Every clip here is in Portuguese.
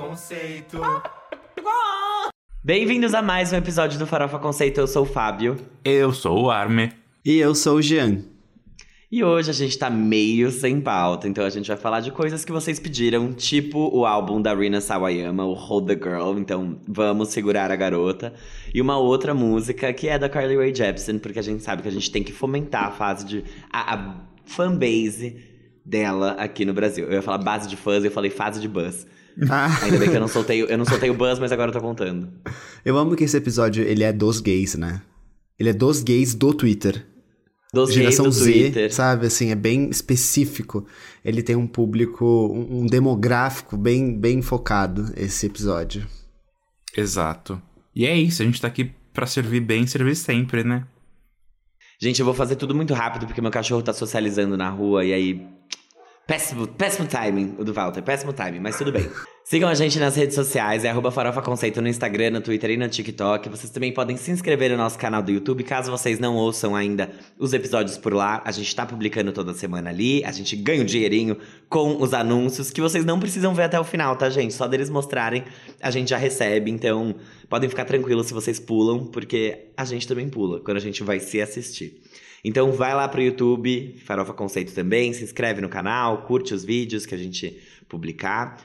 Conceito. Bem-vindos a mais um episódio do Farofa Conceito. Eu sou o Fábio. Eu sou o Arme. E eu sou o Jean. E hoje a gente tá meio sem pauta, então a gente vai falar de coisas que vocês pediram, tipo o álbum da Rina Sawayama, o Hold the Girl, então vamos segurar a garota. E uma outra música que é da Carly Rae Jepsen, porque a gente sabe que a gente tem que fomentar a fase de. a, a fanbase dela aqui no Brasil. Eu ia falar base de fãs, eu falei fase de buzz. Ah. Ainda bem que eu não soltei, eu não soltei o buzz, mas agora eu tô contando. Eu amo que esse episódio ele é dos gays, né? Ele é dos gays do Twitter. Dos Geração gays do Z, Twitter. sabe? Assim, é bem específico. Ele tem um público, um, um demográfico bem, bem focado, esse episódio. Exato. E é isso, a gente tá aqui pra servir bem, servir sempre, né? Gente, eu vou fazer tudo muito rápido porque meu cachorro tá socializando na rua e aí. Péssimo, péssimo timing, o do Walter, péssimo timing, mas tudo bem. Sigam a gente nas redes sociais, é arroba Farofa Conceito no Instagram, no Twitter e no TikTok. Vocês também podem se inscrever no nosso canal do YouTube, caso vocês não ouçam ainda os episódios por lá. A gente tá publicando toda semana ali, a gente ganha um dinheirinho com os anúncios, que vocês não precisam ver até o final, tá, gente? Só deles mostrarem, a gente já recebe. Então, podem ficar tranquilos se vocês pulam, porque a gente também pula quando a gente vai se assistir. Então vai lá pro YouTube, Farofa Conceito também, se inscreve no canal, curte os vídeos que a gente publicar.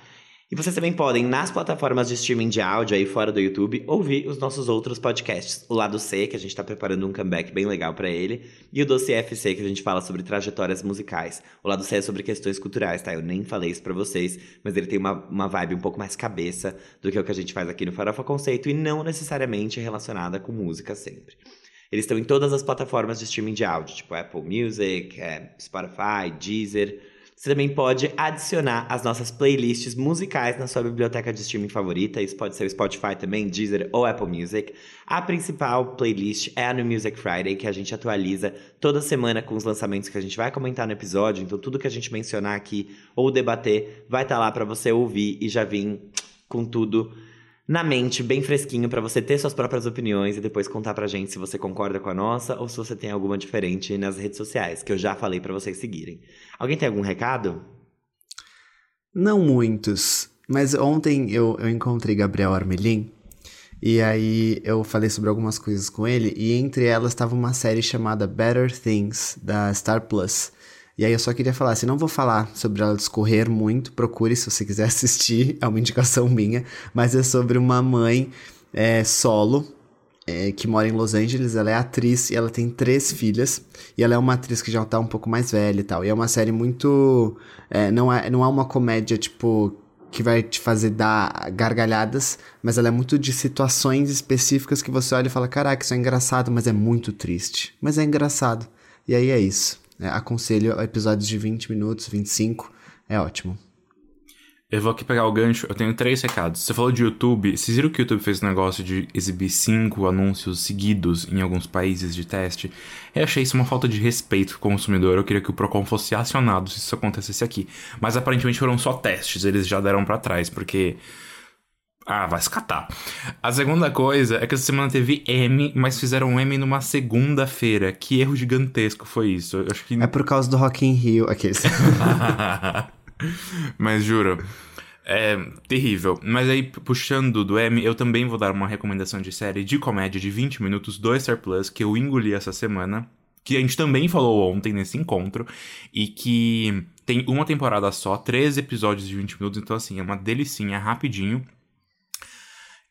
E vocês também podem, nas plataformas de streaming de áudio aí fora do YouTube, ouvir os nossos outros podcasts. O Lado C, que a gente tá preparando um comeback bem legal para ele, e o Doce FC, que a gente fala sobre trajetórias musicais. O Lado C é sobre questões culturais, tá? Eu nem falei isso pra vocês, mas ele tem uma, uma vibe um pouco mais cabeça do que o que a gente faz aqui no Farofa Conceito, e não necessariamente relacionada com música sempre. Eles estão em todas as plataformas de streaming de áudio, tipo Apple Music, é, Spotify, Deezer. Você também pode adicionar as nossas playlists musicais na sua biblioteca de streaming favorita. Isso pode ser o Spotify também, Deezer ou Apple Music. A principal playlist é a New Music Friday, que a gente atualiza toda semana com os lançamentos que a gente vai comentar no episódio. Então, tudo que a gente mencionar aqui ou debater vai estar lá para você ouvir e já vir com tudo na mente, bem fresquinho, para você ter suas próprias opiniões e depois contar pra gente se você concorda com a nossa ou se você tem alguma diferente nas redes sociais, que eu já falei para vocês seguirem. Alguém tem algum recado? Não muitos, mas ontem eu, eu encontrei Gabriel Armelin e aí eu falei sobre algumas coisas com ele e entre elas estava uma série chamada Better Things da Star Plus. E aí eu só queria falar, assim, não vou falar sobre ela discorrer muito, procure se você quiser assistir, é uma indicação minha, mas é sobre uma mãe é, solo, é, que mora em Los Angeles, ela é atriz e ela tem três filhas, e ela é uma atriz que já tá um pouco mais velha e tal, e é uma série muito, é, não, é, não é uma comédia, tipo, que vai te fazer dar gargalhadas, mas ela é muito de situações específicas que você olha e fala, caraca, isso é engraçado, mas é muito triste, mas é engraçado, e aí é isso. É, aconselho episódios de 20 minutos, 25. É ótimo. Eu vou aqui pegar o gancho, eu tenho três recados. Você falou de YouTube, vocês viram que o YouTube fez um negócio de exibir cinco anúncios seguidos em alguns países de teste? Eu achei isso uma falta de respeito com o consumidor, eu queria que o Procon fosse acionado se isso acontecesse aqui. Mas aparentemente foram só testes, eles já deram para trás, porque... Ah, vai se catar. A segunda coisa é que essa semana teve M, mas fizeram M numa segunda-feira. Que erro gigantesco foi isso. Eu acho que... É por causa do Rock in Rio, aqueles. Mas juro, é terrível. Mas aí, puxando do M, eu também vou dar uma recomendação de série de comédia de 20 minutos do Star Plus, que eu engoli essa semana. Que a gente também falou ontem nesse encontro. E que tem uma temporada só, três episódios de 20 minutos. Então, assim, é uma delicinha, rapidinho.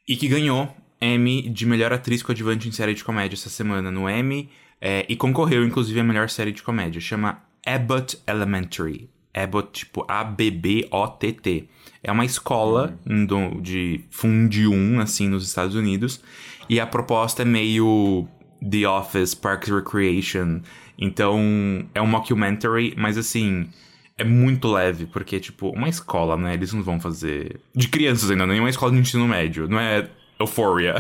E que ganhou M de melhor atriz coadjuvante em série de comédia essa semana no M. É, e concorreu, inclusive, a melhor série de comédia. Chama Abbott Elementary. Abbott, tipo A-B-B-O-T-T. É uma escola do, de Fundium, assim, nos Estados Unidos. E a proposta é meio The Office, Parks Recreation. Então, é um mockumentary, mas assim, é muito leve, porque, tipo, uma escola, né? Eles não vão fazer. De crianças ainda, nem uma escola de ensino médio. Não é Euphoria.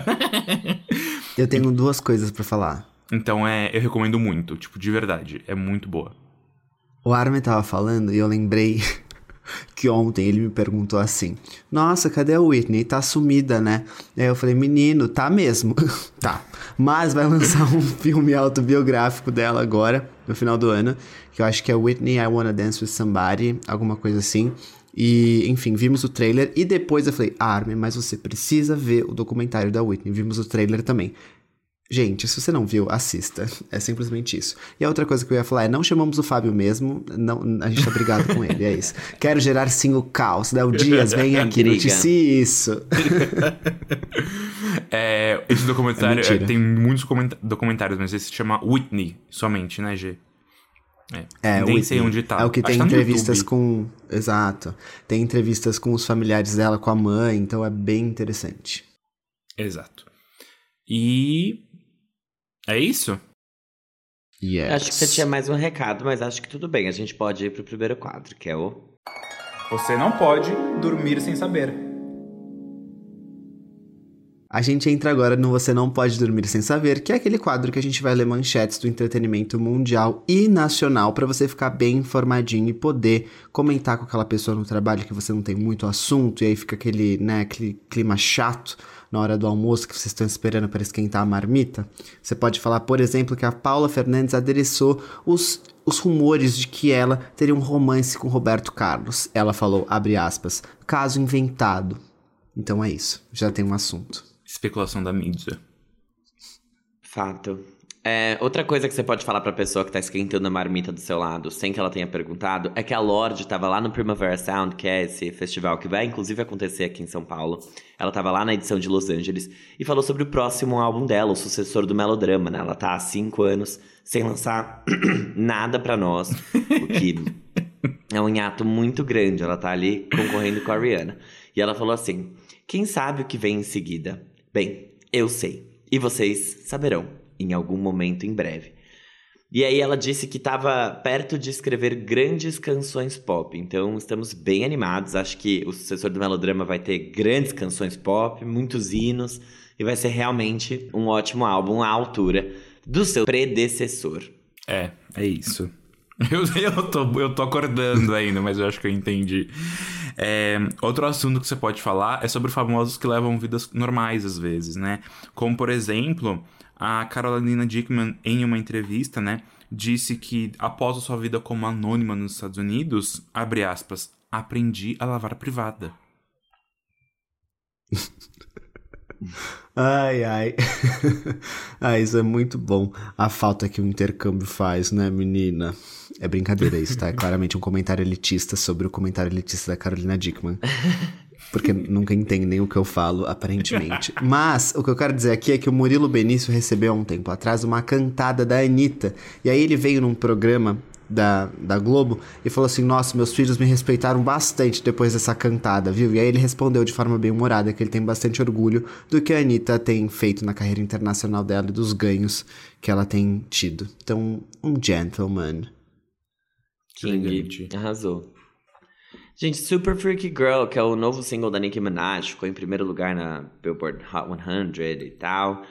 Eu tenho duas coisas pra falar. então, é, eu recomendo muito, tipo, de verdade. É muito boa. O Armin tava falando e eu lembrei que ontem ele me perguntou assim: Nossa, cadê a Whitney? Tá sumida, né? Aí eu falei: Menino, tá mesmo. tá. Mas vai lançar um filme autobiográfico dela agora, no final do ano, que eu acho que é Whitney I Wanna Dance with Somebody, alguma coisa assim. E, enfim, vimos o trailer e depois eu falei, ah, Armin, mas você precisa ver o documentário da Whitney. Vimos o trailer também. Gente, se você não viu, assista. É simplesmente isso. E a outra coisa que eu ia falar é: não chamamos o Fábio mesmo, não, a gente tá brigado com ele, é isso. Quero gerar sim o caos. Léo Dias, vem aqui, noticie isso. é, esse documentário é, tem muitos documentários, mas esse se chama Whitney somente, né, G? É, é nem sei onde tá. É o que Acho tem tá entrevistas com. Exato. Tem entrevistas com os familiares dela, com a mãe, então é bem interessante. Exato. E. É isso? Yes. Acho que você tinha mais um recado, mas acho que tudo bem. A gente pode ir pro primeiro quadro, que é o. Você não pode dormir sem saber. A gente entra agora no Você Não Pode Dormir Sem Saber, que é aquele quadro que a gente vai ler manchetes do entretenimento mundial e nacional para você ficar bem informadinho e poder comentar com aquela pessoa no trabalho que você não tem muito assunto e aí fica aquele, né, aquele clima chato na hora do almoço que vocês estão esperando para esquentar a marmita. Você pode falar, por exemplo, que a Paula Fernandes adereçou os os rumores de que ela teria um romance com Roberto Carlos. Ela falou, abre aspas, caso inventado. Então é isso, já tem um assunto especulação da mídia. Fato. É, outra coisa que você pode falar pra pessoa que tá esquentando a marmita do seu lado, sem que ela tenha perguntado, é que a Lorde tava lá no Primavera Sound, que é esse festival que vai inclusive acontecer aqui em São Paulo. Ela tava lá na edição de Los Angeles e falou sobre o próximo álbum dela, o sucessor do melodrama, né? Ela tá há cinco anos sem lançar nada pra nós, o que é um hiato muito grande. Ela tá ali concorrendo com a Rihanna. E ela falou assim: quem sabe o que vem em seguida? Bem, eu sei. E vocês saberão em algum momento em breve. E aí ela disse que estava perto de escrever grandes canções pop. Então estamos bem animados. Acho que o sucessor do melodrama vai ter grandes canções pop, muitos hinos e vai ser realmente um ótimo álbum à altura do seu predecessor. É, é isso. Eu, eu, tô, eu tô acordando ainda, mas eu acho que eu entendi. É, outro assunto que você pode falar é sobre famosos que levam vidas normais às vezes, né? Como, por exemplo, a Carolina Dickman, em uma entrevista, né, disse que após a sua vida como anônima nos Estados Unidos, abre aspas, aprendi a lavar privada. Ai, ai. ah, isso é muito bom. A falta que o intercâmbio faz, né, menina? É brincadeira isso, tá? É claramente um comentário elitista sobre o comentário elitista da Carolina Dickman. Porque nunca entendem o que eu falo, aparentemente. Mas o que eu quero dizer aqui é que o Murilo Benício recebeu há um tempo atrás uma cantada da Anitta. E aí ele veio num programa da, da Globo e falou assim: Nossa, meus filhos me respeitaram bastante depois dessa cantada, viu? E aí ele respondeu de forma bem humorada que ele tem bastante orgulho do que a Anitta tem feito na carreira internacional dela e dos ganhos que ela tem tido. Então, um gentleman. King, arrasou. Gente, Super Freaky Girl, que é o novo single da Nicki Minaj, ficou em primeiro lugar na Billboard Hot 100 e tal.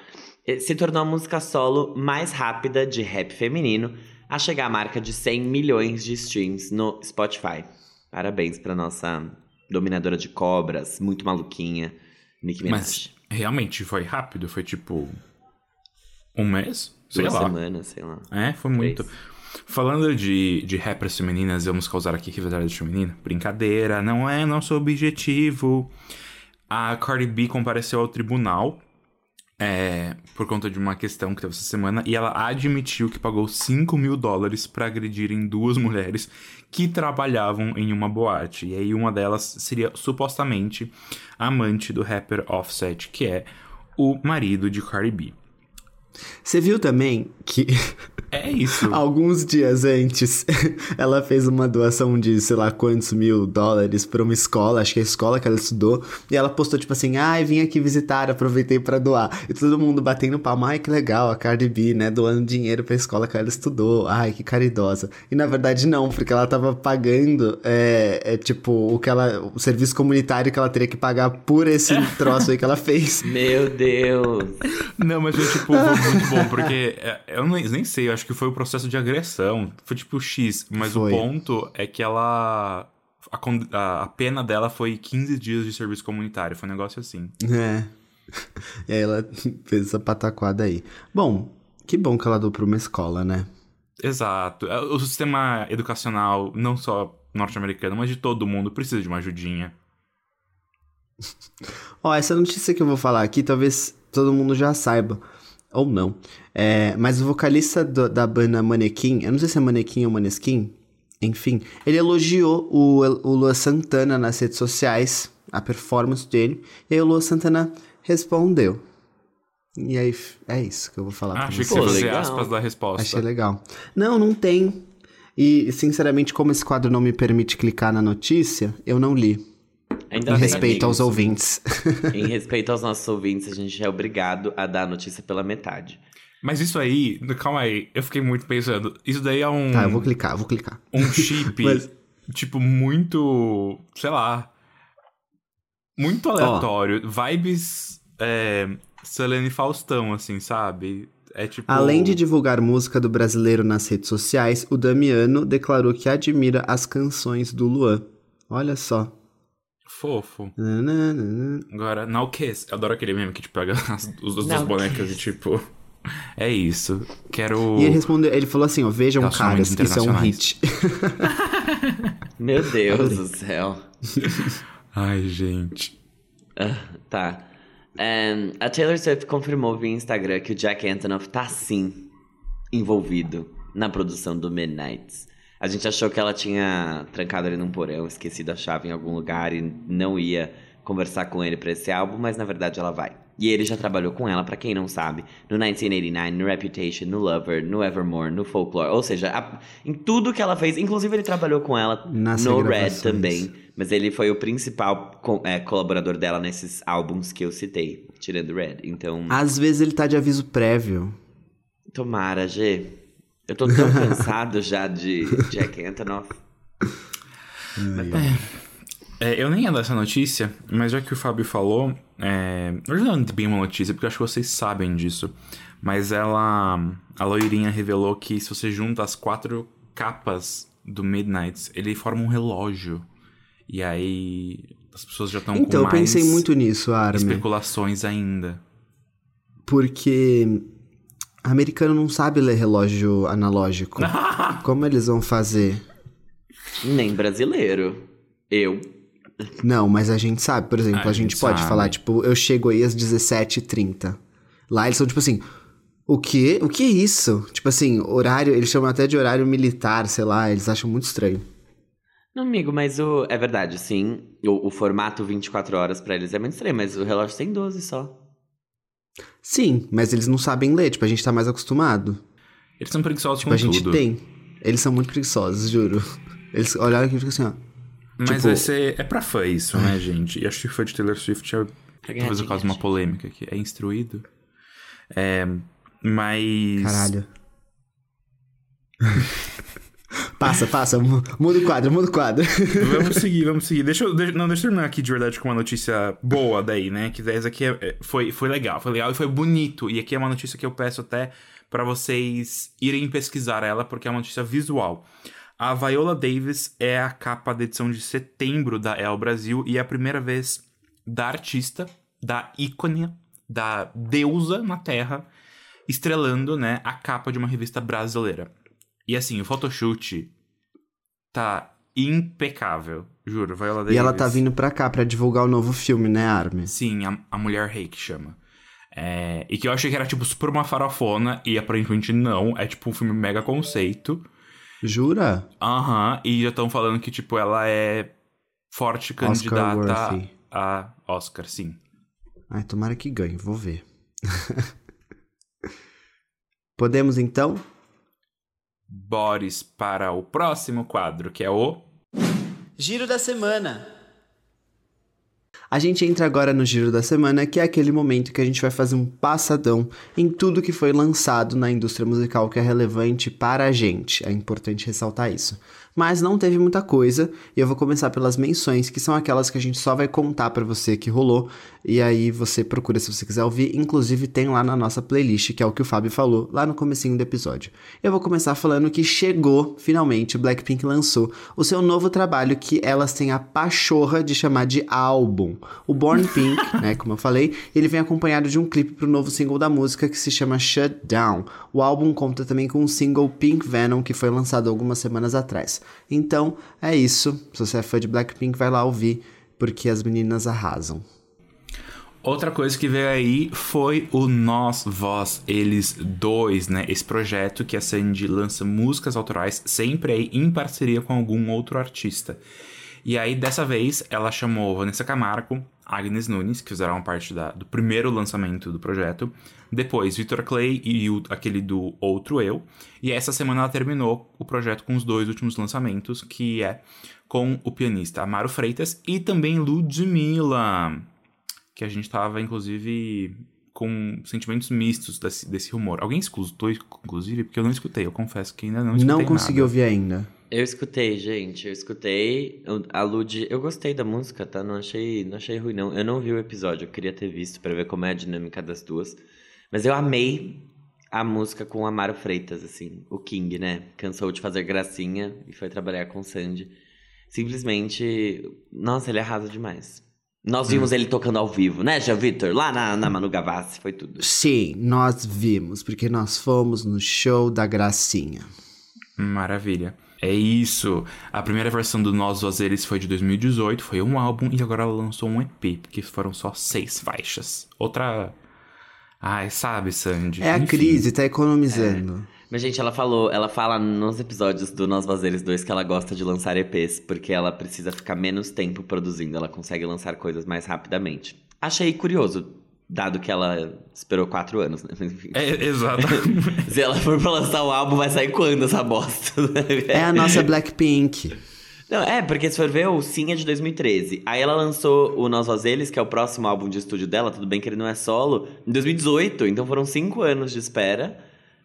Se tornou a música solo mais rápida de rap feminino a chegar à marca de 100 milhões de streams no Spotify. Parabéns para nossa dominadora de cobras, muito maluquinha, Nicki Minaj. Mas realmente foi rápido, foi tipo um mês, sei Duas lá. semanas, sei lá. É, foi muito. Falando de, de rappers femininas, vamos causar aqui rivalidade feminina? Brincadeira, não é nosso objetivo. A Cardi B compareceu ao tribunal é, por conta de uma questão que teve essa semana, e ela admitiu que pagou 5 mil dólares para agredirem duas mulheres que trabalhavam em uma boate. E aí uma delas seria supostamente amante do rapper Offset, que é o marido de Cardi B. Você viu também que. É isso. Alguns dias antes, ela fez uma doação de sei lá quantos mil dólares para uma escola, acho que é a escola que ela estudou, e ela postou tipo assim: ai, vim aqui visitar, aproveitei para doar. E todo mundo batendo palma, ai que legal, a Cardi B, né, doando dinheiro pra escola que ela estudou, ai que caridosa. E na verdade não, porque ela tava pagando, é, é tipo, o que ela. o serviço comunitário que ela teria que pagar por esse troço aí que ela fez. Meu Deus! Não, mas foi tipo muito bom, porque é, eu nem, nem sei, eu acho que foi o processo de agressão. Foi tipo X, mas foi. o ponto é que ela. A, a, pena dela foi 15 dias de serviço comunitário, foi um negócio assim. É. E aí ela fez essa pataquada aí. Bom, que bom que ela deu pra uma escola, né? Exato. É, o sistema educacional, não só norte-americana, mas de todo mundo precisa de uma ajudinha. Ó, essa notícia que eu vou falar aqui, talvez todo mundo já saiba. Ou não. É, mas o vocalista do- da banda Manequim, eu não sei se é Manequim ou Maneskin, enfim, ele elogiou o, o Lua Santana nas redes sociais, a performance dele, e aí o Lua Santana respondeu. E aí, é isso que eu vou falar Ah, pra achei que vocês. você Pô, aspas da resposta. Achei legal. Não, não tem. E, sinceramente, como esse quadro não me permite clicar na notícia, eu não li. Ainda Em bem, respeito aos amigos. ouvintes. Em respeito aos nossos ouvintes, a gente é obrigado a dar a notícia pela metade. Mas isso aí, calma aí, eu fiquei muito pensando. Isso daí é um, Tá, eu vou clicar, eu vou clicar. um chip, Mas- tipo, muito. sei lá. Muito aleatório. Vibes. É, Selene Faustão, assim, sabe? É tipo. Além de divulgar música do brasileiro nas redes sociais, o Damiano declarou que admira as canções do Luan. Olha só. Fofo. Agora, Now Kiss. Eu adoro aquele meme que, tipo, pega as, os, duas Now bonecas e, tipo. É isso. Quero. E ele respondeu, ele falou assim, ó, vejam caras, isso é um hit. Meu Deus do céu. Ai, gente. Ah, tá. Ahn, a Taylor Swift confirmou via Instagram que o Jack Antonoff tá sim envolvido na produção do Midnights. A gente achou que ela tinha trancado ele num porão, esquecido a chave em algum lugar e não ia conversar com ele pra esse álbum, mas na verdade ela vai. E ele já trabalhou com ela, pra quem não sabe, no 1989, no Reputation, no Lover, no Evermore, no Folklore. Ou seja, a- em tudo que ela fez, inclusive ele trabalhou com ela Nas no Red também. Mas ele foi o principal co- é, colaborador dela nesses álbuns que eu citei, tirando o Red. Então, Às vezes ele tá de aviso prévio. tomara, G. Eu tô tão cansado já de Jack Antonoff. É, eu nem ia dar essa notícia, mas já que o Fábio falou, é... hoje não é bem uma notícia, porque eu acho que vocês sabem disso. Mas ela, a loirinha revelou que se você junta as quatro capas do Midnight, ele forma um relógio. E aí as pessoas já estão Então, com eu mais pensei muito nisso, Armin. especulações ainda. Porque americano não sabe ler relógio analógico. Como eles vão fazer? Nem brasileiro. Eu. Não, mas a gente sabe, por exemplo, A a, gente, gente pode sabe. falar, tipo, eu chego aí às 17h30. Lá eles são tipo assim, o quê? O que é isso? Tipo assim, horário, eles chamam até de horário militar, sei lá, eles acham muito estranho. Não, amigo, mas o. É verdade, sim. O, o formato 24 horas pra eles é muito estranho, mas o relógio tem 12 só. Sim, mas eles não sabem ler, tipo, a gente tá mais acostumado. Eles são preguiçosos Tipo, com a gente tudo. tem. Eles são muito preguiçosos, juro. Eles olharam aqui e ficam assim, ó. Mas Tipo- vai ser, é pra fã isso, né, gente? E acho que fã de Taylor Swift é, talvez eu cause uma polêmica aqui. É instruído. É, mas... Caralho. passa, passa, mu- muda o quadro, muda o quadro. Vamos seguir, vamos seguir. Deixa eu, não, deixa eu terminar aqui de verdade com uma notícia boa daí, né? Que essa aqui é- é- foi, foi legal, foi legal e foi bonito. E aqui é uma notícia que eu peço até pra vocês irem pesquisar ela, porque é uma notícia visual. A Viola Davis é a capa da edição de setembro da El Brasil e é a primeira vez da artista, da ícone, da deusa na Terra, estrelando, né, a capa de uma revista brasileira. E assim, o photoshoot tá impecável, juro. Viola Davis. E ela tá vindo pra cá pra divulgar o novo filme, né, Armin? Sim, a, a Mulher Rei que chama. É, e que eu achei que era, tipo, super uma farofona, e aparentemente não. É, tipo, um filme mega conceito. Jura? Aham, e já estão falando que, tipo, ela é forte candidata Oscar-worthy. a Oscar, sim. Ai, tomara que ganhe, vou ver. Podemos então? Boris para o próximo quadro, que é o. Giro da semana. A gente entra agora no Giro da Semana, que é aquele momento que a gente vai fazer um passadão em tudo que foi lançado na indústria musical que é relevante para a gente. É importante ressaltar isso. Mas não teve muita coisa, e eu vou começar pelas menções, que são aquelas que a gente só vai contar para você que rolou, e aí você procura se você quiser ouvir, inclusive tem lá na nossa playlist, que é o que o Fábio falou lá no comecinho do episódio. Eu vou começar falando que chegou, finalmente, Blackpink lançou o seu novo trabalho que elas têm a pachorra de chamar de álbum. O Born Pink, né, como eu falei, ele vem acompanhado de um clipe pro novo single da música que se chama Shut Down. O álbum conta também com o single Pink Venom, que foi lançado algumas semanas atrás. Então é isso. Se você é fã de Blackpink, vai lá ouvir, porque as meninas arrasam. Outra coisa que veio aí foi o Nós, Vós, Eles Dois, né? Esse projeto que a Sandy lança músicas autorais sempre aí em parceria com algum outro artista. E aí, dessa vez, ela chamou Vanessa Camargo, Agnes Nunes, que fizeram parte da, do primeiro lançamento do projeto. Depois, Victor Clay e o, aquele do Outro Eu. E essa semana ela terminou o projeto com os dois últimos lançamentos, que é com o pianista Amaro Freitas e também Ludmilla, que a gente tava, inclusive, com sentimentos mistos desse, desse rumor. Alguém escutou, inclusive? Porque eu não escutei, eu confesso que ainda não escutei Não consegui nada. ouvir ainda. Eu escutei, gente. Eu escutei. A Lud. Eu gostei da música, tá? Não achei, não achei ruim, não. Eu não vi o episódio, eu queria ter visto pra ver como é a dinâmica das duas. Mas eu amei a música com o Amaro Freitas, assim. O King, né? Cansou de fazer gracinha e foi trabalhar com o Sandy. Simplesmente. Nossa, ele arrasa demais. Nós vimos ele tocando ao vivo, né, Jean Vitor? Lá na, na Manu Gavassi, foi tudo. Sim, nós vimos, porque nós fomos no show da Gracinha. Maravilha. É isso. A primeira versão do Nós Vazeres foi de 2018, foi um álbum, e agora ela lançou um EP, porque foram só seis faixas. Outra. Ai, sabe, Sandy? É a Enfim. crise, tá economizando. Mas, gente, ela falou, ela fala nos episódios do Nós Vazeres 2 que ela gosta de lançar EPs, porque ela precisa ficar menos tempo produzindo, ela consegue lançar coisas mais rapidamente. Achei curioso, dado que ela esperou quatro anos, né? É, exato. Se ela for pra lançar o álbum, vai sair quando essa bosta? né? É a nossa Blackpink. Não, é, porque se for ver, o Sim é de 2013. Aí ela lançou o Nós Vazeles, que é o próximo álbum de estúdio dela, tudo bem que ele não é solo, em 2018, então foram cinco anos de espera.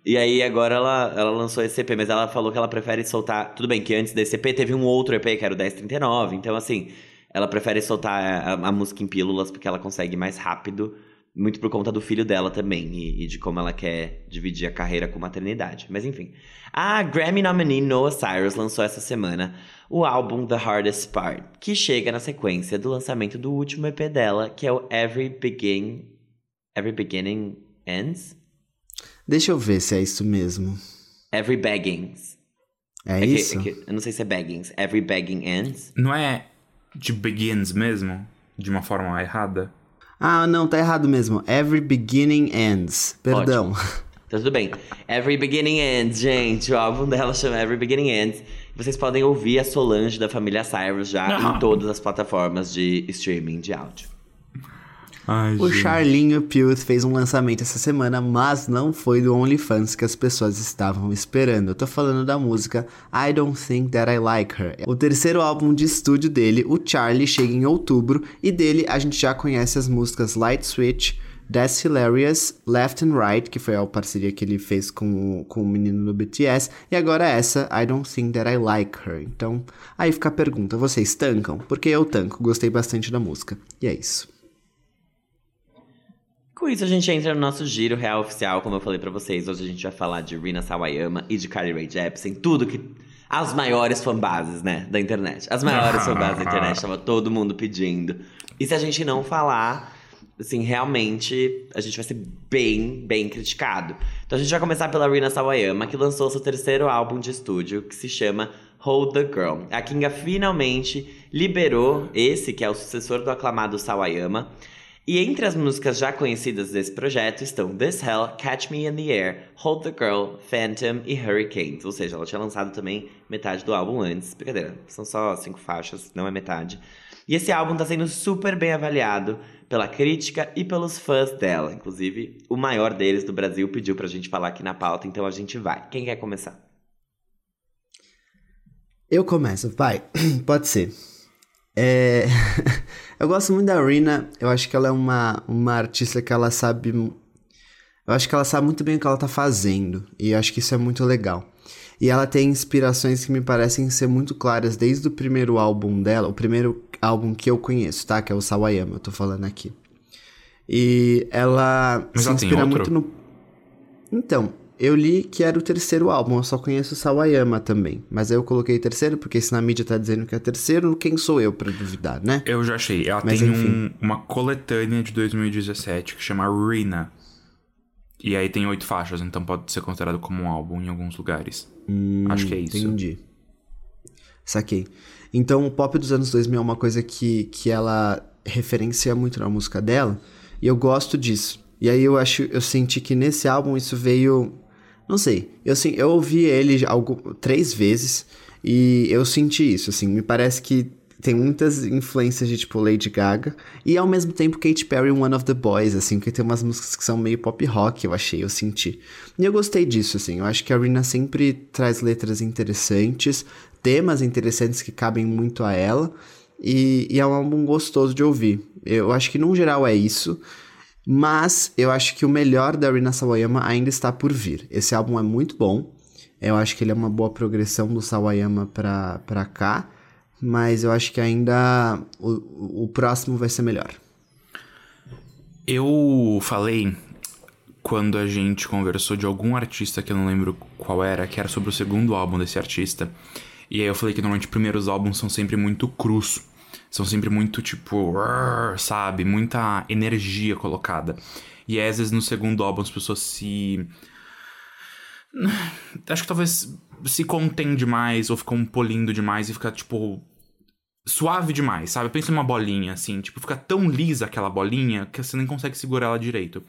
E aí agora ela, ela lançou esse EP, mas ela falou que ela prefere soltar. Tudo bem que antes desse EP teve um outro EP que era o 1039, então assim, ela prefere soltar a, a música em pílulas porque ela consegue mais rápido, muito por conta do filho dela também e, e de como ela quer dividir a carreira com maternidade. Mas enfim. A Grammy nominee Noah Cyrus lançou essa semana o álbum The Hardest Part, que chega na sequência do lançamento do último EP dela, que é o Every Begin Every Beginning Ends? Deixa eu ver se é isso mesmo. Every Beggings. É, que- isso? que- eu não sei se é Beggings. Every Begging Ends. Não é de begins mesmo? De uma forma errada? Ah, não, tá errado mesmo. Every beginning ends. Perdão. Então tudo bem. Every Beginning Ends, gente. O álbum dela chama Every Beginning Ends. Vocês podem ouvir a Solange da família Cyrus já Ah. em todas as plataformas de streaming de áudio. Ai, O gente. Charlinho Puth fez um lançamento essa semana, mas não foi do OnlyFans que as pessoas estavam esperando. Eu tô falando da música I Don't Think That I Like Her. O terceiro álbum de estúdio dele, o Charlie, chega em outubro e dele a gente já conhece as músicas Light Switch, That's Hilarious, Left and Right, que foi a parceria que ele fez com, o- com o menino do BTS, e agora essa, I Don't Think That I Like Her. Então, aí fica a pergunta, vocês tancam? Porque eu tanco, gostei bastante da música. E é isso. Com isso, a gente entra no nosso giro real oficial, como eu falei pra vocês. Hoje a gente vai falar de Rina Sawayama e de Carly Rae Jepsen, tudo que. As maiores fanbases, né, da internet. As maiores fanbases da internet, tava todo mundo pedindo. E se a gente não falar, assim, realmente, a gente vai ser bem, bem criticado. Então a gente vai começar pela Rina Sawayama, que lançou seu terceiro álbum de estúdio, que se chama Hold the Girl. A Kinga finalmente liberou esse, que é o sucessor do aclamado Sawayama. E entre as músicas já conhecidas desse projeto estão This Hell, Catch Me in the Air, Hold the Girl, Phantom e Hurricanes. Ou seja, ela tinha lançado também metade do álbum antes. Brincadeira, são só cinco faixas, não é metade. E esse álbum tá sendo super bem avaliado pela crítica e pelos fãs dela. Inclusive, o maior deles do Brasil pediu pra gente falar aqui na pauta, então a gente vai. Quem quer começar? Eu começo, pai. Pode ser. É... eu gosto muito da Rina. Eu acho que ela é uma, uma artista que ela sabe. Eu acho que ela sabe muito bem o que ela tá fazendo. E eu acho que isso é muito legal. E ela tem inspirações que me parecem ser muito claras desde o primeiro álbum dela, o primeiro álbum que eu conheço, tá? Que é o Sawayama, eu tô falando aqui. E ela Mas se ela inspira muito no. Então, eu li que era o terceiro álbum, eu só conheço o Sawayama também. Mas aí eu coloquei terceiro, porque se na mídia tá dizendo que é terceiro, quem sou eu pra duvidar, né? Eu já achei. Ela Mas tem um- uma coletânea de 2017 que chama Rina. E aí tem oito faixas, então pode ser considerado como um álbum em alguns lugares. Acho que é isso. Entendi. Saquei. Então, o pop dos anos 2000 é uma coisa que, que ela referencia muito na música dela, e eu gosto disso. E aí eu acho, eu senti que nesse álbum isso veio, não sei, eu assim, eu ouvi ele algo três vezes e eu senti isso, assim, me parece que tem muitas influências de tipo Lady Gaga e ao mesmo tempo Katy Perry One of the Boys, assim, que tem umas músicas que são meio pop rock, eu achei, eu senti. E eu gostei disso, assim, eu acho que a Rina sempre traz letras interessantes, temas interessantes que cabem muito a ela e, e é um álbum gostoso de ouvir. Eu acho que no geral é isso. Mas eu acho que o melhor da Rina Sawayama ainda está por vir. Esse álbum é muito bom. Eu acho que ele é uma boa progressão do Sawayama pra, pra cá. Mas eu acho que ainda o, o próximo vai ser melhor. Eu falei quando a gente conversou de algum artista que eu não lembro qual era, que era sobre o segundo álbum desse artista. E aí eu falei que normalmente os primeiros álbuns são sempre muito crus. São sempre muito tipo, sabe? Muita energia colocada. E às vezes no segundo álbum as pessoas se. Acho que talvez se contém demais ou ficam polindo demais e fica tipo. Suave demais, sabe? Pensa em uma bolinha, assim, tipo, fica tão lisa aquela bolinha que você nem consegue segurar ela direito.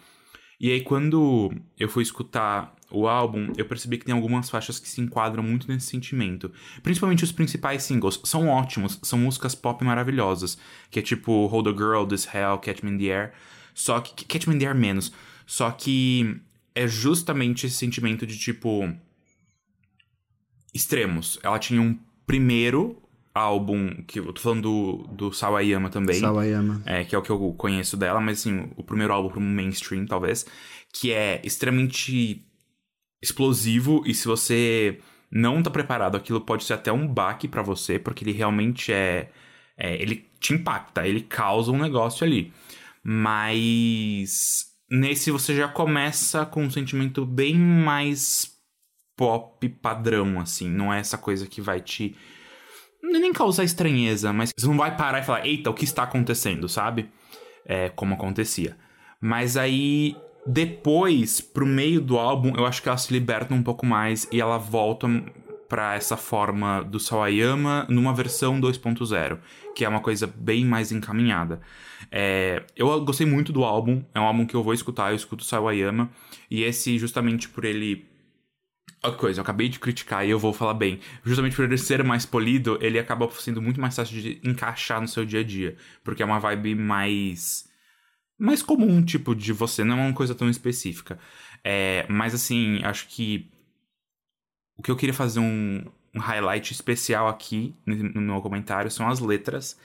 E aí, quando eu fui escutar o álbum, eu percebi que tem algumas faixas que se enquadram muito nesse sentimento. Principalmente os principais singles. São ótimos, são músicas pop maravilhosas. Que é tipo Hold a Girl, This Hell, Catch Me in the Air. Só que. Catch Me in the Air menos. Só que é justamente esse sentimento de tipo. Extremos. Ela tinha um primeiro álbum, que eu tô falando do, do Sawayama também. Sawayama. É, que é o que eu conheço dela, mas assim, o primeiro álbum pro mainstream, talvez. Que é extremamente explosivo e se você não tá preparado, aquilo pode ser até um baque para você, porque ele realmente é, é, ele te impacta, ele causa um negócio ali. Mas nesse você já começa com um sentimento bem mais pop padrão, assim, não é essa coisa que vai te nem causar estranheza, mas você não vai parar e falar, eita, o que está acontecendo, sabe? É, como acontecia. Mas aí depois, pro meio do álbum, eu acho que ela se liberta um pouco mais e ela volta para essa forma do Sawayama numa versão 2.0, que é uma coisa bem mais encaminhada. É, eu gostei muito do álbum, é um álbum que eu vou escutar, eu escuto Sawayama, e esse, justamente por ele. Outra coisa, eu acabei de criticar e eu vou falar bem. Justamente por ele ser mais polido, ele acaba sendo muito mais fácil de encaixar no seu dia a dia, porque é uma vibe mais mais comum, tipo, de você, não é uma coisa tão específica. É, mas assim, acho que o que eu queria fazer um, um highlight especial aqui no meu comentário são as letras.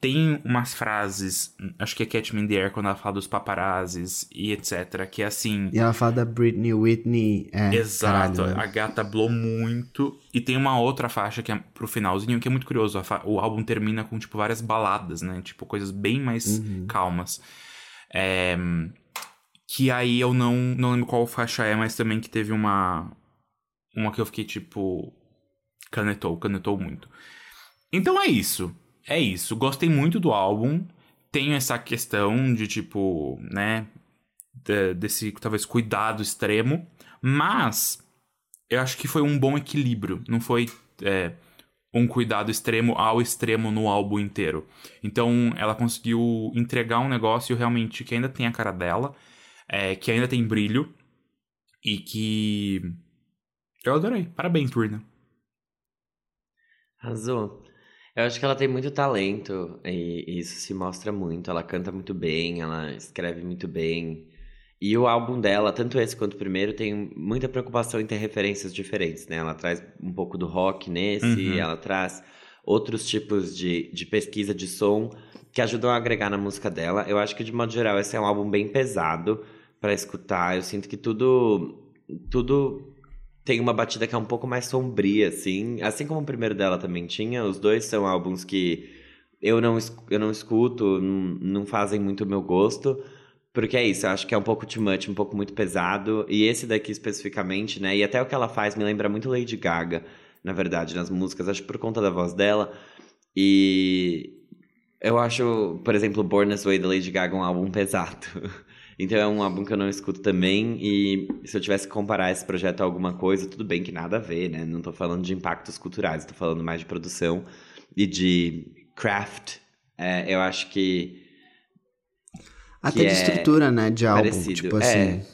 Tem umas frases, acho que é Catch Me in the Air quando ela fala dos paparazzis e etc, que é assim... E ela fala da Britney Whitney, é, Exato, caralho, a gata blou muito. E tem uma outra faixa que é pro finalzinho, que é muito curioso. O álbum termina com, tipo, várias baladas, né? Tipo, coisas bem mais Uhum. calmas. É, que aí eu não, não lembro qual faixa é, mas também que teve uma. Uma que eu fiquei tipo. Canetou, canetou muito. Então é isso. É isso. Gostei muito do álbum. Tenho essa questão de tipo, né? de- desse talvez cuidado extremo. Mas eu acho que foi um bom equilíbrio. Não foi. é, um cuidado extremo ao extremo no álbum inteiro. Então ela conseguiu entregar um negócio realmente que ainda tem a cara dela, é, que ainda tem brilho e que eu adorei. Parabéns, Bruna. Arrasou. Eu acho que ela tem muito talento e e isso se mostra muito. Ela canta muito bem, ela escreve muito bem. E o álbum dela, tanto esse quanto o primeiro, tem muita preocupação em ter referências diferentes, né? Ela traz um pouco do rock nesse, Uhum. ela traz outros tipos de, de pesquisa de som que ajudam a agregar na música dela. Eu acho que, de modo geral, esse é um álbum bem pesado pra escutar. Eu sinto que tudo, tudo tem uma batida que é um pouco mais sombria, assim. Assim como o primeiro dela também tinha. Os dois são álbuns que eu não, eu não escuto, não, não fazem muito o meu gosto. Porque é isso, eu acho que é um pouco too much, um pouco muito pesado. E esse daqui especificamente, né? E até o que ela faz me lembra muito Lady Gaga, na verdade, nas músicas. Acho por conta da voz dela. E eu acho, por exemplo, Born This Way da Lady Gaga um álbum pesado. Então é um álbum que eu não escuto também. E se eu tivesse que comparar esse projeto a alguma coisa, tudo bem que nada a ver, né? Não tô falando de impactos culturais, tô falando mais de produção e de craft. É, eu acho que. Até de é estrutura, né? De álbum. parecido. Tipo assim. É.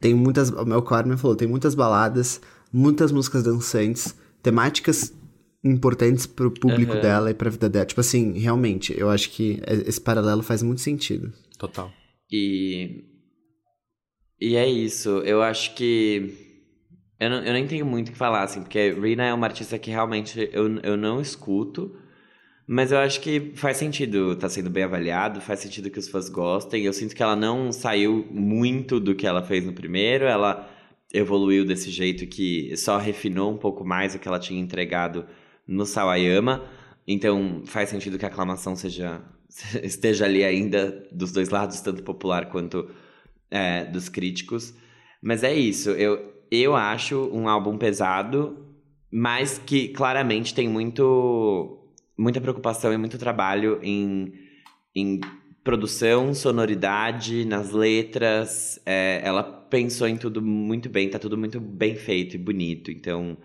Tem muitas. O meu Carmen falou, tem muitas baladas, muitas músicas dançantes, temáticas importantes pro público Aham. dela e pra vida dela. Tipo assim, realmente, eu acho que esse paralelo faz muito sentido. Total. E. E é isso. Eu acho que. Eu, não, eu nem tenho muito o que falar, assim, porque Rina é uma artista que realmente eu, eu não escuto. Mas eu acho que faz sentido, tá sendo bem avaliado, faz sentido que os fãs gostem. Eu sinto que ela não saiu muito do que ela fez no primeiro, ela evoluiu desse jeito que só refinou um pouco mais o que ela tinha entregado no Sawayama. Então faz sentido que a aclamação seja esteja ali ainda dos dois lados, tanto popular quanto é, dos críticos. Mas é isso, eu, eu acho um álbum pesado, mas que claramente tem muito muita preocupação e muito trabalho em, em produção, sonoridade, nas letras. É, ela pensou em tudo muito bem, tá tudo muito bem feito e bonito. Então,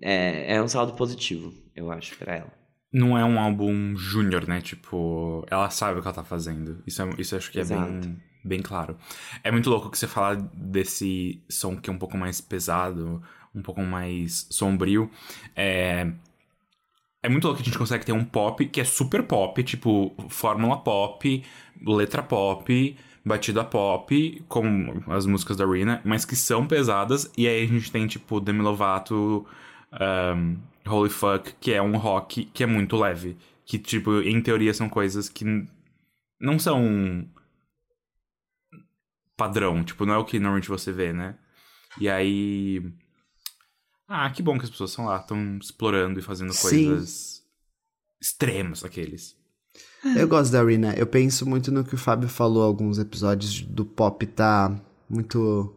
é, é um saldo positivo, eu acho, pra ela. Não é um álbum júnior, né? Tipo, ela sabe o que ela tá fazendo. Isso, é, isso acho que é Exato. bem, bem claro. É muito louco que você fala desse som que é um pouco mais pesado, um pouco mais sombrio. É, é muito louco que a gente consegue ter um pop que é super pop, tipo, fórmula pop, letra pop, batida pop, como as músicas da Rina, mas que são pesadas. E aí a gente tem, tipo, Demi Lovato, um, Holy Fuck, que é um rock que é muito leve. Que, tipo, em teoria são coisas que não são padrão, tipo, não é o que normalmente você vê, né? E aí. Ah, que bom que as pessoas estão lá, estão explorando e fazendo Sim. coisas extremas, aqueles. Eu gosto da Rina. Eu penso muito no que o Fábio falou alguns episódios do pop tá muito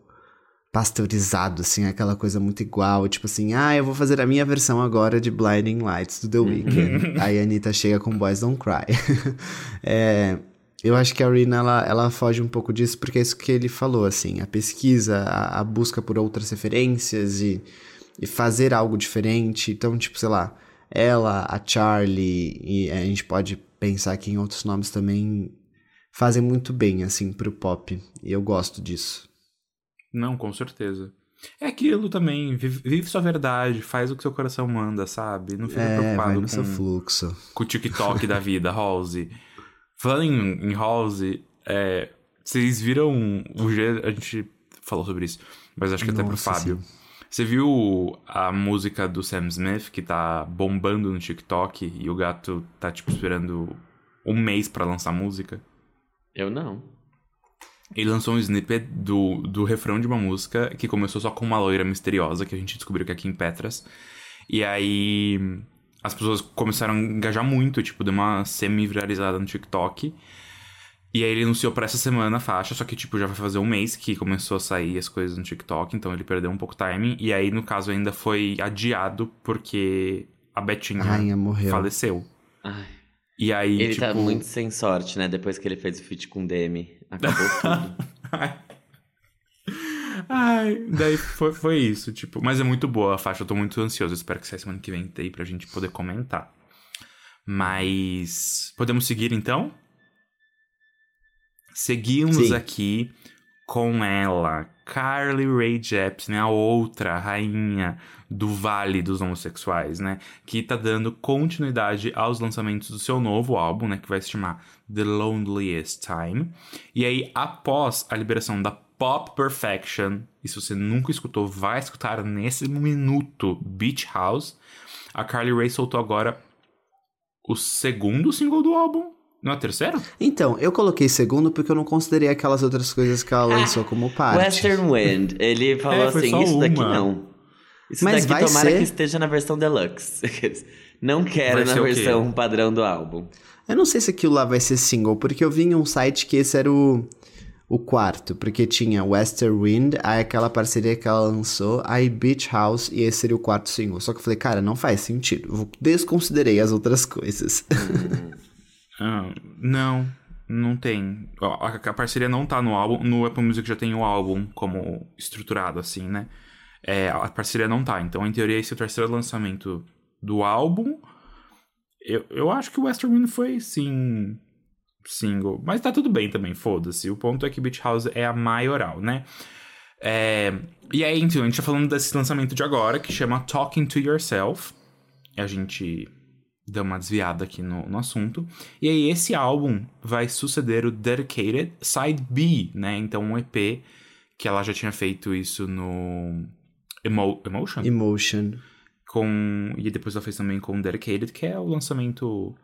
pasteurizado, assim, aquela coisa muito igual. Tipo assim, ah, eu vou fazer a minha versão agora de Blinding Lights do The Weeknd. Aí a Anitta chega com Boys Don't Cry. É, eu acho que a Rina, ela, ela foge um pouco disso, porque é isso que ele falou, assim, a pesquisa, a, a busca por outras referências e, e fazer algo diferente. Então, tipo, sei lá, ela, a Charlie, e a gente pode pensar que em outros nomes também fazem muito bem, assim, pro pop. E eu gosto disso. Não, com certeza. É aquilo também, vive, vive sua verdade, faz o que seu coração manda, sabe? Não fica É, preocupado com, seu fluxo. com o TikTok da vida, Halsey. Falando em, em Halsey, é, vocês viram o G, a gente falou sobre isso, mas acho que até pro Nossa, Fábio. sim. Você viu a música do Sam Smith que tá bombando no TikTok e o gato tá, tipo, esperando um mês pra lançar música? Eu não. Ele lançou um snippet do, do refrão de uma música que começou só com uma loira misteriosa, que a gente descobriu que é aqui em Petras. E aí as pessoas começaram a engajar muito, tipo, deu uma semi-viralizada no TikTok. E aí ele anunciou pra essa semana a faixa, só que, tipo, já vai fazer um mês que começou a sair as coisas no TikTok, então ele perdeu um pouco o timing. E aí, no caso, ainda foi adiado porque a Betinha morreu. faleceu. Ai, E aí, ele tipo... tá muito sem sorte, né? Depois que ele fez o feat com o Demi. Acabou tudo. Ai, daí foi, foi isso, tipo. Mas é muito boa a faixa, eu tô muito ansioso. Espero que saia semana que vem aí pra gente poder comentar. Mas. Podemos seguir então? Seguimos Sim. aqui com ela, Carly Rae Jepsen, a outra rainha do Vale dos Homossexuais, né? Que tá dando continuidade aos lançamentos do seu novo álbum, né? Que vai se chamar The Loneliest Time. E aí, após a liberação da Pop Perfection, e se você nunca escutou, vai escutar nesse minuto Beach House. A Carly Rae soltou agora o segundo single do álbum. Não é terceiro? Então, eu coloquei segundo porque eu não considerei aquelas outras coisas que ela lançou como parte. Western Wind, ele falou É, assim: isso daqui uma." não. Isso Mas daqui vai tomara ser- que esteja na versão deluxe. Não quero Vai na versão padrão do álbum. Eu não sei se aquilo lá vai ser single, porque eu vi em um site que esse era o, o quarto, porque tinha Western Wind, aí aquela parceria que ela lançou, aí Beach House, e esse seria o quarto single. Só que eu falei, cara, não faz sentido. Eu desconsiderei as outras coisas. Ah, não. Não tem. A, a, parceria não tá no álbum. No Apple Music já tem o álbum como estruturado, assim, né? É, a parceria não tá. Então, em teoria, esse é o terceiro lançamento do álbum. Eu, eu acho que o Western Wind foi, sim, single. Mas tá tudo bem também, foda-se. O ponto é que Beach House é a maioral, né? É, e aí, então, a gente tá falando desse lançamento de agora, que chama Talking to Yourself. A gente deu uma desviada aqui no, no assunto. E aí, esse álbum vai suceder o Dedicated Side B, né? Então, um EP que ela já tinha feito isso no Emo Emotion? Emotion. Com, e depois ela fez também com Dedicated, que é o lançamento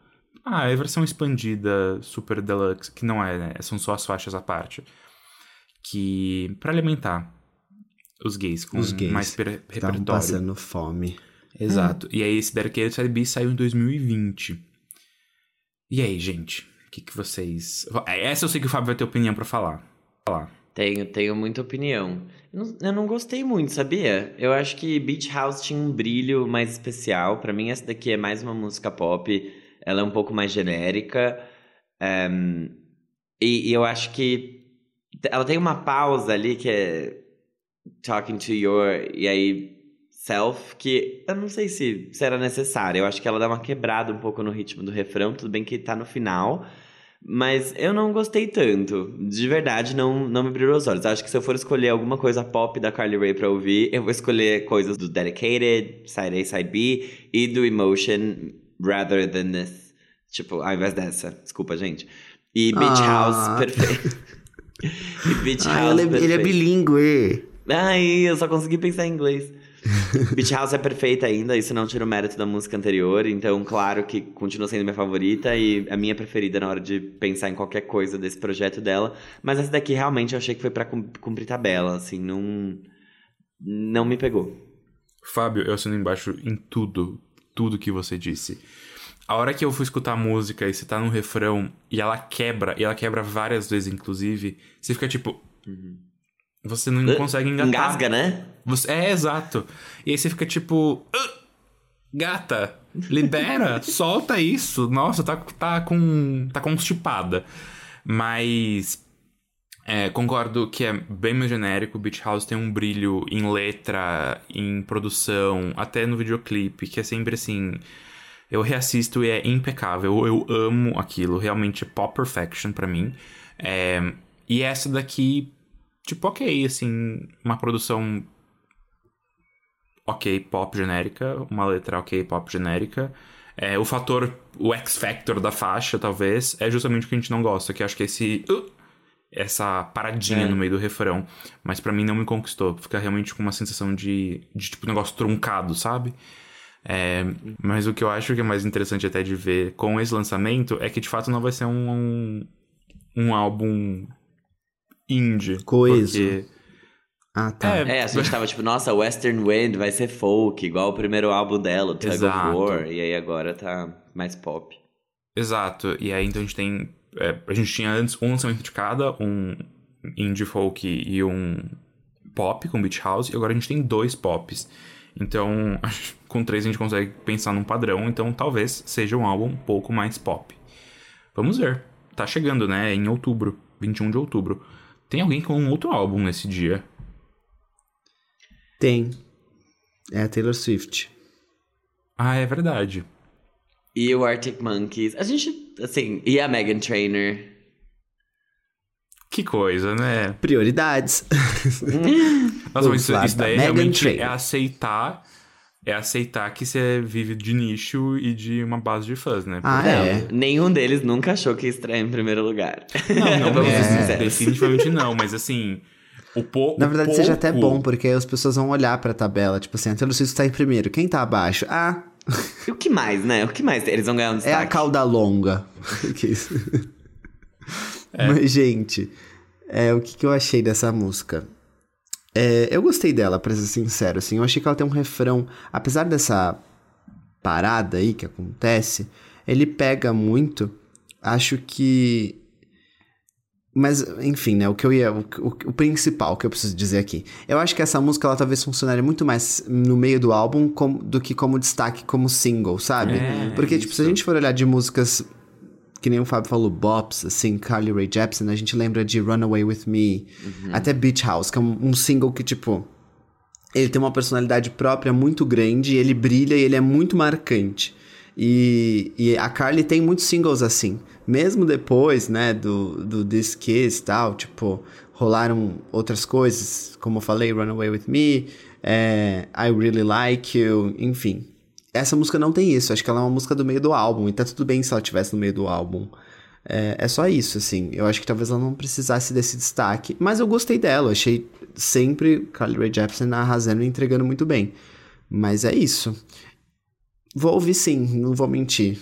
ah, é a versão expandida Super Deluxe, que não é, né? São só as faixas à parte. Que. para alimentar os gays com os gays mais repertório. passando fome. Exato. Hum. E aí esse Dedicated Side B saiu em 2020. E aí, gente? O que, que vocês. Essa eu sei que o Fábio vai ter opinião para falar. falar. Tenho, tenho muita opinião. Eu não, eu não, gostei muito, sabia? Eu acho que Beach House tinha um brilho mais especial. para mim, essa daqui é mais uma música pop ela é um pouco mais genérica. Um, e, e, eu acho que ela tem uma pausa ali que é talking to your e aí self que eu não sei se, se era necessário. Eu acho que ela dá uma quebrada um pouco no ritmo do refrão, tudo bem que tá no final. Mas eu não gostei tanto. De verdade, não, não me brilhou os olhos. Acho que se eu for escolher alguma coisa pop da Carly Rae pra ouvir, eu vou escolher coisas do Dedicated, Side A, Side B e do Emotion rather than this. Tipo, ao invés dessa. Desculpa, gente. E Beach ah. House, perfeito. e Beach House, ele, é, ele é bilíngue. Ai, eu só consegui pensar em inglês. Beach House é perfeita ainda, isso não tira o mérito da música anterior, então claro que continua sendo minha favorita e a minha preferida na hora de pensar em qualquer coisa desse projeto dela, mas essa daqui realmente eu achei que foi para cumprir tabela, assim, não não me pegou. Fábio, eu assino embaixo em tudo tudo que você disse. A hora que eu fui escutar a música e você tá no refrão e ela quebra, e ela quebra várias vezes, inclusive, você fica tipo. Uhum. Você não uh, consegue engatar. Engasga, né? Você, é, exato. E aí você fica tipo. Uh, gata, libera, solta isso. Nossa, tá, tá com. tá constipada. Mas é, concordo que é bem mais genérico. Beach House tem um brilho em letra, em produção, até no videoclipe, que é sempre assim. Eu reassisto e é impecável. Eu amo aquilo. Realmente é pop perfection para mim. É, e essa daqui, tipo, ok, assim, uma produção ok, pop genérica, uma letra ok, pop genérica. É, o fator, o X Factor da faixa, talvez, é justamente o que a gente não gosta, que acho que é esse. Uh, essa paradinha é. no meio do refrão. Mas para mim não me conquistou. Fica realmente com uma sensação de, de tipo, negócio truncado, sabe? É, mas o que eu acho que é mais interessante até de ver com esse lançamento é que de fato não vai ser um, um, um álbum indie. Coeso. Porque... Ah, tá. É, é, a gente tava tipo, nossa, Western Wind vai ser folk, igual o primeiro álbum dela, o Tug of War, e aí agora tá mais pop. Exato, e aí então a gente tem é, a gente tinha antes um lançamento de cada, um indie folk e um pop com Beach House, e agora a gente tem dois pops. Então, com três a gente consegue pensar num padrão, então talvez seja um álbum um pouco mais pop. Vamos ver. Tá chegando, né? Em outubro, 21 de outubro. Tem alguém com um outro álbum nesse dia? Tem. É a Taylor Swift. Ah, é verdade. E o Arctic Monkeys. A gente, assim, e a Megan Trainor. Que coisa, né? Prioridades. Nossa, mas isso, isso daí realmente Trainor. é aceitar. É aceitar que você vive de nicho e de uma base de fãs, né? Ah, é. Nenhum deles nunca achou que ia estrear em primeiro lugar. Não, não Vamos é. definitivamente não, mas assim. O po Na verdade, pouco... seja até bom, porque as pessoas vão olhar pra tabela. Tipo assim, a Taylor Swift tá em primeiro. Quem tá abaixo? Ah, e o que mais, né? O que mais eles vão ganhar um destaque? É a cauda longa. é. Mas, gente, é, o que, que eu achei dessa música? É, eu gostei dela, pra ser sincero, assim. Eu achei que ela tem um refrão... Apesar dessa parada aí que acontece, ele pega muito. Acho que mas, enfim, né? O que eu ia. O, o, o, principal que eu preciso dizer aqui. Eu acho que essa música ela talvez funcionaria muito mais no meio do álbum com, do que como destaque como single, sabe? É, Porque, tipo, se a gente for olhar de músicas que nem o Fábio falou, bops, assim, Carly Rae Jepsen, a gente lembra de Runaway With Me, até Beach House, que é um, um single que, tipo, ele tem uma personalidade própria muito grande, ele brilha e ele é muito marcante. E, e a Carly tem muitos singles assim. Mesmo depois, né, do, do This Kiss e tal, tipo, rolaram outras coisas, como eu falei, Runaway With Me, é, I Really Like You, enfim. Essa música não tem isso, acho que ela é uma música do meio do álbum, e tá tudo bem se ela tivesse no meio do álbum. É, é só isso, assim. Eu acho que talvez ela não precisasse desse destaque. Mas eu gostei dela, achei sempre Carly Rae Jepsen arrasando e entregando muito bem. Mas é isso. Vou ouvir sim, não vou mentir.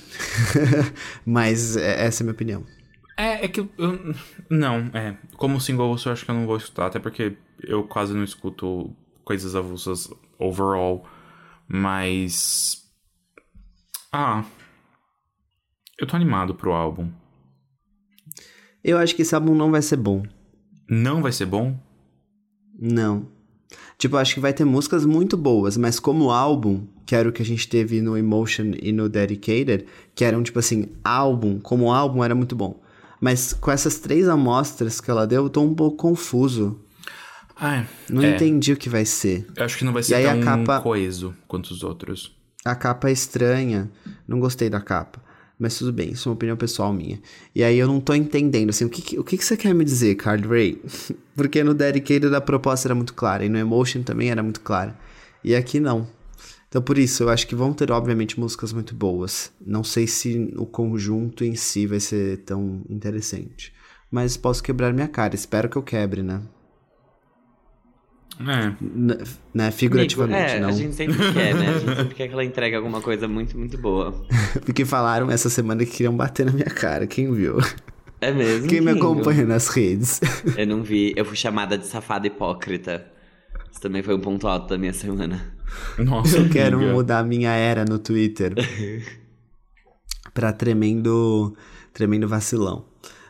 Mas é, essa é a minha opinião. É, é que eu, eu- Não, é. Como single eu acho que eu não vou escutar, até porque eu quase não escuto coisas avulsas overall. Mas. Ah. Eu tô animado pro álbum. Eu acho que esse álbum não vai ser bom. Não vai ser bom? Não. Tipo, acho que vai ter músicas muito boas, mas como álbum, que era o que a gente teve no Emotion e no Dedicated, que eram, tipo assim, álbum, como álbum era muito bom. Mas com essas três amostras que ela deu, eu tô um pouco confuso. Ah, Não é. entendi o que vai ser. Eu acho que não vai ser aí a tão capa- coeso quanto os outros. A capa é estranha. Não gostei da capa. Mas tudo bem, isso é uma opinião pessoal minha. E aí eu não tô entendendo, assim, o que, que- o que, que você quer me dizer, Carl Ray? Porque no Dedicated a proposta era muito clara, e no Emotion também era muito clara. E aqui não. Então por isso, eu acho que vão ter, obviamente, músicas muito boas. Não sei se o conjunto em si vai ser tão interessante. Mas posso quebrar minha cara, espero que eu quebre, né? É. Né? Figurativamente, Amigo, é, não. a gente sempre quer, né? A gente sempre quer que ela entregue alguma coisa muito, muito boa. Porque falaram essa semana que queriam bater na minha cara, quem viu? É mesmo? Quem me acompanha nas redes. Eu não vi. Eu fui chamada de safada hipócrita. Isso também foi um ponto alto da minha semana. Nossa, Eu quero amiga. mudar minha era no Twitter pra tremendo, tremendo vacilão.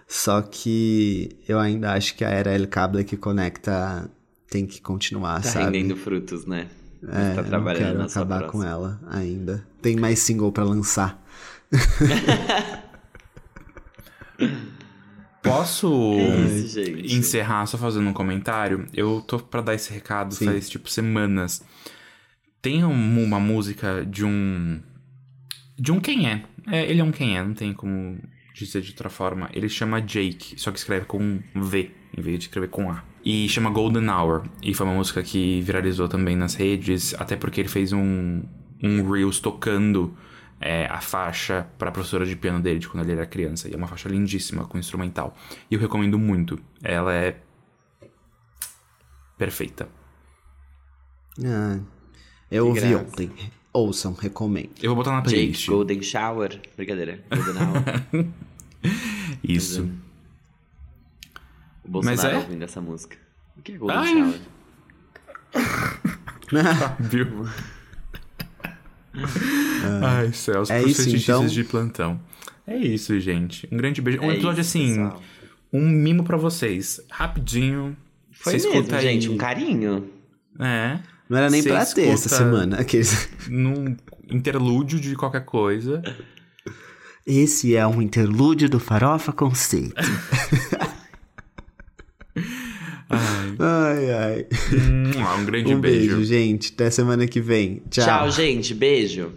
Só que eu ainda acho que a era El Cable que conecta tem que continuar, Tá sabe? rendendo frutos, né? Você É, tá eu não trabalhando quero acabar com próxima. ela ainda. Tem mais single pra lançar. Posso É isso, encerrar só fazendo um comentário? Eu tô pra dar esse recado Sim. faz, tipo, semanas. Tem um- uma música de um... De um quem é. é. Ele é um quem é, não tem como dizer de outra forma. Ele chama Jake, só que escreve com um V, em vez de escrever com A. E chama Golden Hour. E foi uma música que viralizou também nas redes, até porque ele fez um, um Reels tocando é, a faixa pra professora de piano dele de quando ele era criança. E é uma faixa lindíssima, com instrumental. E eu recomendo muito. Ela é perfeita. Ah, eu Que ouvi graça. ontem. Ouçam, recomendo. Eu vou botar na Jake playlist. Golden Shower. Brincadeira. Golden Hour. Isso. O Bolsonaro é? ouvindo essa música. O que é Golden Ai. Shower? Viu? Ai, céus, É isso, então? de plantão. É isso, gente. Um grande beijo. Um É episódio isso, assim, pessoal. um mimo pra vocês. Rapidinho. Foi Você mesmo, escuta aí. gente. Um carinho. É. Não era nem pra ter essa semana. Aqueles... Num interlúdio de qualquer coisa. Esse é um interlúdio do Farofa Conceito. Ai, ai, ai. um grande Um beijo, beijo. gente. Até semana que vem. Tchau, gente. Beijo.